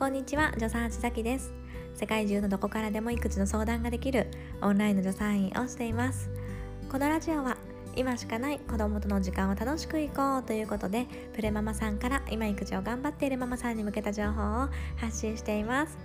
こんにちは、助産師崎です。世界中のどこからでも育児の相談ができるオンラインの助産院をしています。このラジオは今しかない子供との時間を楽しくいこうということでプレママさんから今育児を頑張っているママさんに向けた情報を発信しています。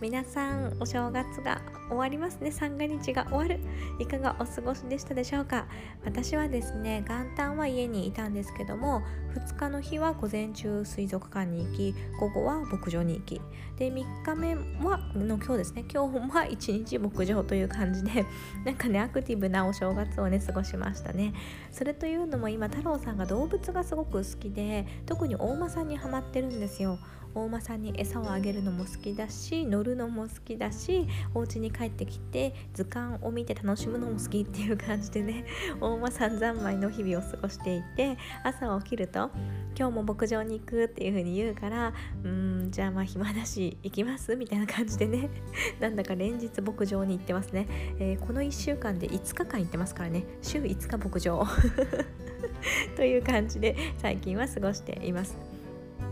皆さんお正月が終わりますね。三が日が終わる。いかがお過ごしでしたでしょうか？私はですね元旦は家にいたんですけども2日の日は午前中水族館に行き午後は牧場に行きで3日目はの今日ですね。今日は1日牧場という感じで なんかねアクティブなお正月をね過ごしましたね。それというのも今太郎さんが動物がすごく好きで特に大間さんにハマってるんですよ。大間さんに餌をあげるのも好きだし乗るのも好きだしお家に帰ってきて図鑑を見て楽しむのも好きっていう感じでね 大間さん三昧の日々を過ごしていて朝起きると「今日も牧場に行く」っていう風に言うから「うんじゃあまあ暇だし行きます」みたいな感じでね なんだか連日牧場に行ってますね、えー、この1週間で5日間行ってますからね。週5日牧場。という感じで最近は過ごしています。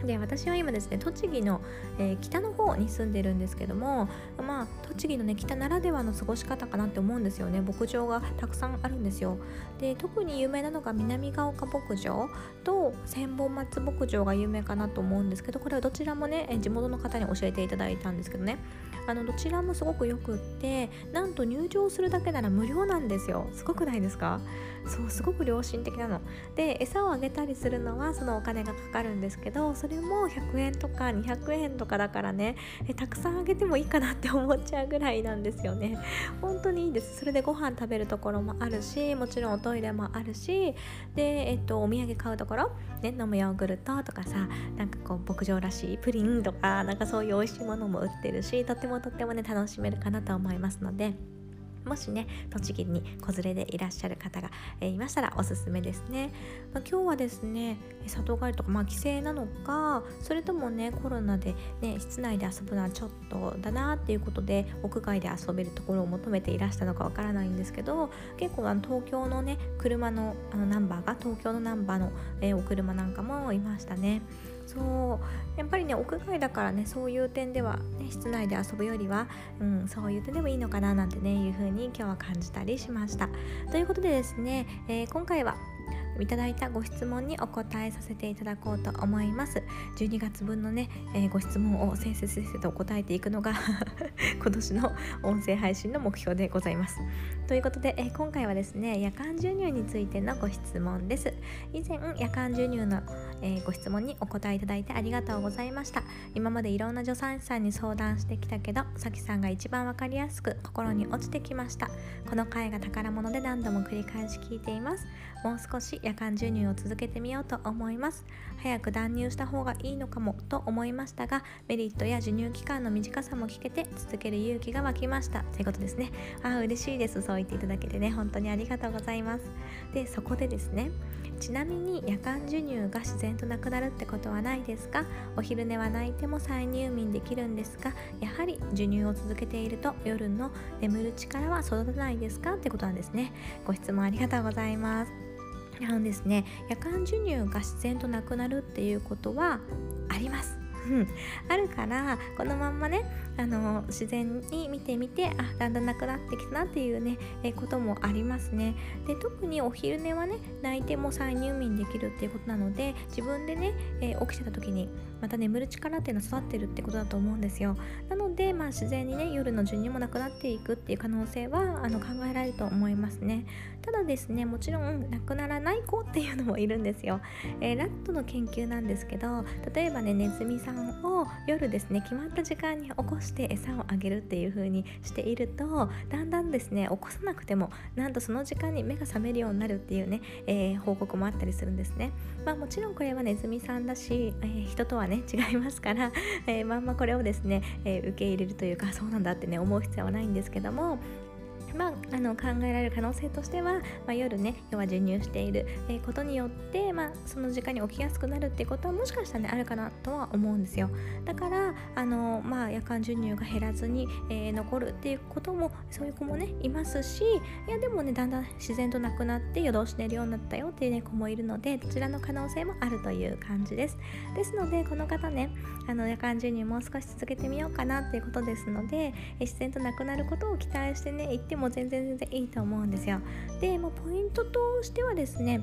で私は今ですね栃木の、えー、北の方に住んでるんですけどもまあ栃木のね北ならではの過ごし方かなって思うんですよね。牧場がたくさんあるんですよ。で特に有名なのが南ヶ丘牧場と千本松牧場が有名かなと思うんですけどこれはどちらもね地元の方に教えていただいたんですけどね。あのどちらもすごくよくってなんと入場するだけなら無料なんですよ。すごくないですか？そうすごく良心的なの。で餌をあげたりするのはそのお金がかかるんですけどそれも100円とか200円とかだからねえたくさんあげてもいいかなって思っちゃうぐらいなんですよね。本当にいいです。それでご飯食べるところもあるしもちろんおトイレもあるしで、えっと、お土産買うところ、ね、飲むヨーグルトとかさなんかこう牧場らしいプリンとかなんかそういう美味しいものも売ってるしとってもとってもね楽しめるかなと思いますので。もしね栃木に子連れでいらっしゃる方が、え、いましたらおすすめですね、まあ、今日はですね里帰りとか、まあ、帰省なのかそれともねコロナでね室内で遊ぶのはちょっとだなっていうことで屋外で遊べるところを求めていらしたのかわからないんですけど結構あの東京のね車のあのナンバーが東京のナンバーの、え、お車なんかもいましたね。そう。やっぱりね屋外だからねそういう点では、ね、室内で遊ぶよりは、うん、そういう点でもいいのかななんてねいう風に今日は感じたりしました。ということでですね、えー、今回はいただいたご質問にお答えさせていただこうと思います。12月分のね、えー、ご質問を先生先生と答えていくのが 今年の音声配信の目標でございます。ということで、え、今回はですね夜間授乳についてのご質問です。以前夜間授乳の、え、ご質問にお答えいただいてありがとうございました。今までいろんな助産師さんに相談してきたけどさきさんが一番わかりやすく心に落ちてきました。この回が宝物で何度も繰り返し聞いています。もう少し夜間授乳を続けてみようと思います。早く断乳した方がいいのかもと思いましたがメリットや授乳期間の短さも聞けて続ける勇気が湧きました。ということですね。ああ嬉しいです。そう言っていただけてね本当にありがとうございます。でそこでですねちなみに夜間授乳が自然となくなるってことはないですか？お昼寝は泣いても再入眠できるんですがやはり授乳を続けていると夜の眠る力は育たないですか？ってことなんですね。ご質問ありがとうございます。あのですね夜間授乳が自然となくなるっていうことはあります。あるからこのまんまねあの自然に見てみてあだんだんなくなってきたなっていうねえこともありますね。で特にお昼寝はね泣いても再入眠できるっていうことなので自分でね、え、起きてた時にまた眠る力っていうのは育ってるってことだと思うんですよ。なのでまあ自然にね夜の授乳もなくなっていくっていう可能性はあの考えられると思いますね。ただですねもちろんなくならない子っていうのもいるんですよ、えー、ラットの研究なんですけど例えばねネズミさんを夜ですね決まった時間に起こしして餌をあげるっていう風にしているとだんだんですね起こさなくてもなんとその時間に目が覚めるようになるっていうね、えー、報告もあったりするんですね。まあもちろんこれはネズミさんだし、えー、人とはね違いますから、えまんまこれをですね、え受け入れるというかそうなんだってね思う必要はないんですけどもまあ、あの考えられる可能性としては、まあ、夜ね要は授乳している、ことによって、まあ、その時間に起きやすくなるっていうことはもしかしたら、ね、あるかなとは思うんですよ。だからあの、まあ、夜間授乳が減らずに、えー、残るっていうこともそういう子もねいますしいやでもねだんだん自然となくなって夜通し寝るようになったよっていう、ね、子もいるのでどちらの可能性もあるという感じです。ですのでこの方ねあの夜間授乳もう少し続けてみようかなっていうことですので自然となくなることを期待してね行っても全然全然いいと思うんですよ。で、まあ、ポイントとしてはですね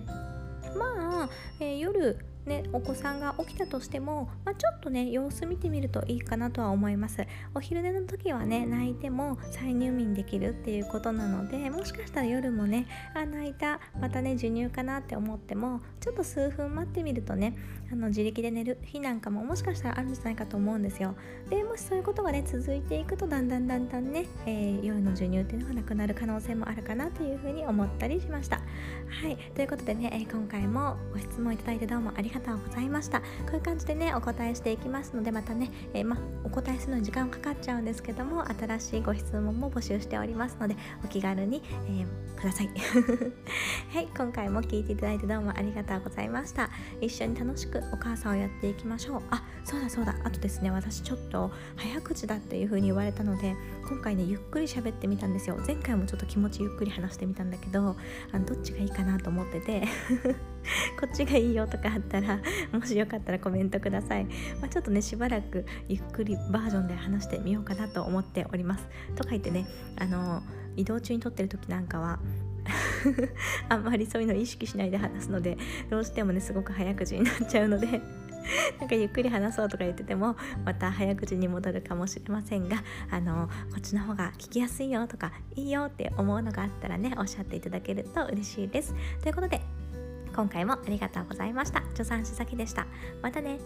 まあ、えー、夜ね、お子さんが起きたとしても、まあ、ちょっとね様子見てみるといいかなとは思います。お昼寝の時はね泣いても再入眠できるっていうことなのでもしかしたら夜もねあ泣いたまたね授乳かなって思ってもちょっと数分待ってみるとねあの自力で寝る日なんかももしかしたらあるんじゃないかと思うんですよ。でもしそういうことがね続いていくとだんだんだんだんね、えー、夜の授乳っていうのがなくなる可能性もあるかなというふうに思ったりしました。はい。ということでね、え、今回もご質問いただいてどうもありがとうございました。がとうございました。こういう感じでねお答えしていきますのでまたね、えー、ま、お答えするのに時間かかっちゃうんですけども新しいご質問も募集しておりますのでお気軽に、えー、ください。はい今回も聞いていただいてどうもありがとうございました。一緒に楽しくお母さんをやっていきましょう。あそうだそうだ。あとですね私ちょっと早口だっていう風に言われたので今回ねゆっくり喋ってみたんですよ。前回もちょっと気持ちゆっくり話してみたんだけどあのどっちがいいかなと思ってて。こっちがいいよとかあったらもしよかったらコメントください、まあ、ちょっとねしばらくゆっくりバージョンで話してみようかなと思っております。とか言ってねあの移動中に撮ってる時なんかは あんまりそういうの意識しないで話すのでどうしてもねすごく早口になっちゃうので なんかゆっくり話そうとか言っててもまた早口に戻るかもしれませんがあのこっちの方が聞きやすいよとかいいよって思うのがあったらねおっしゃっていただけると嬉しいです。ということで今回もありがとうございました。助産師さきでした。またね。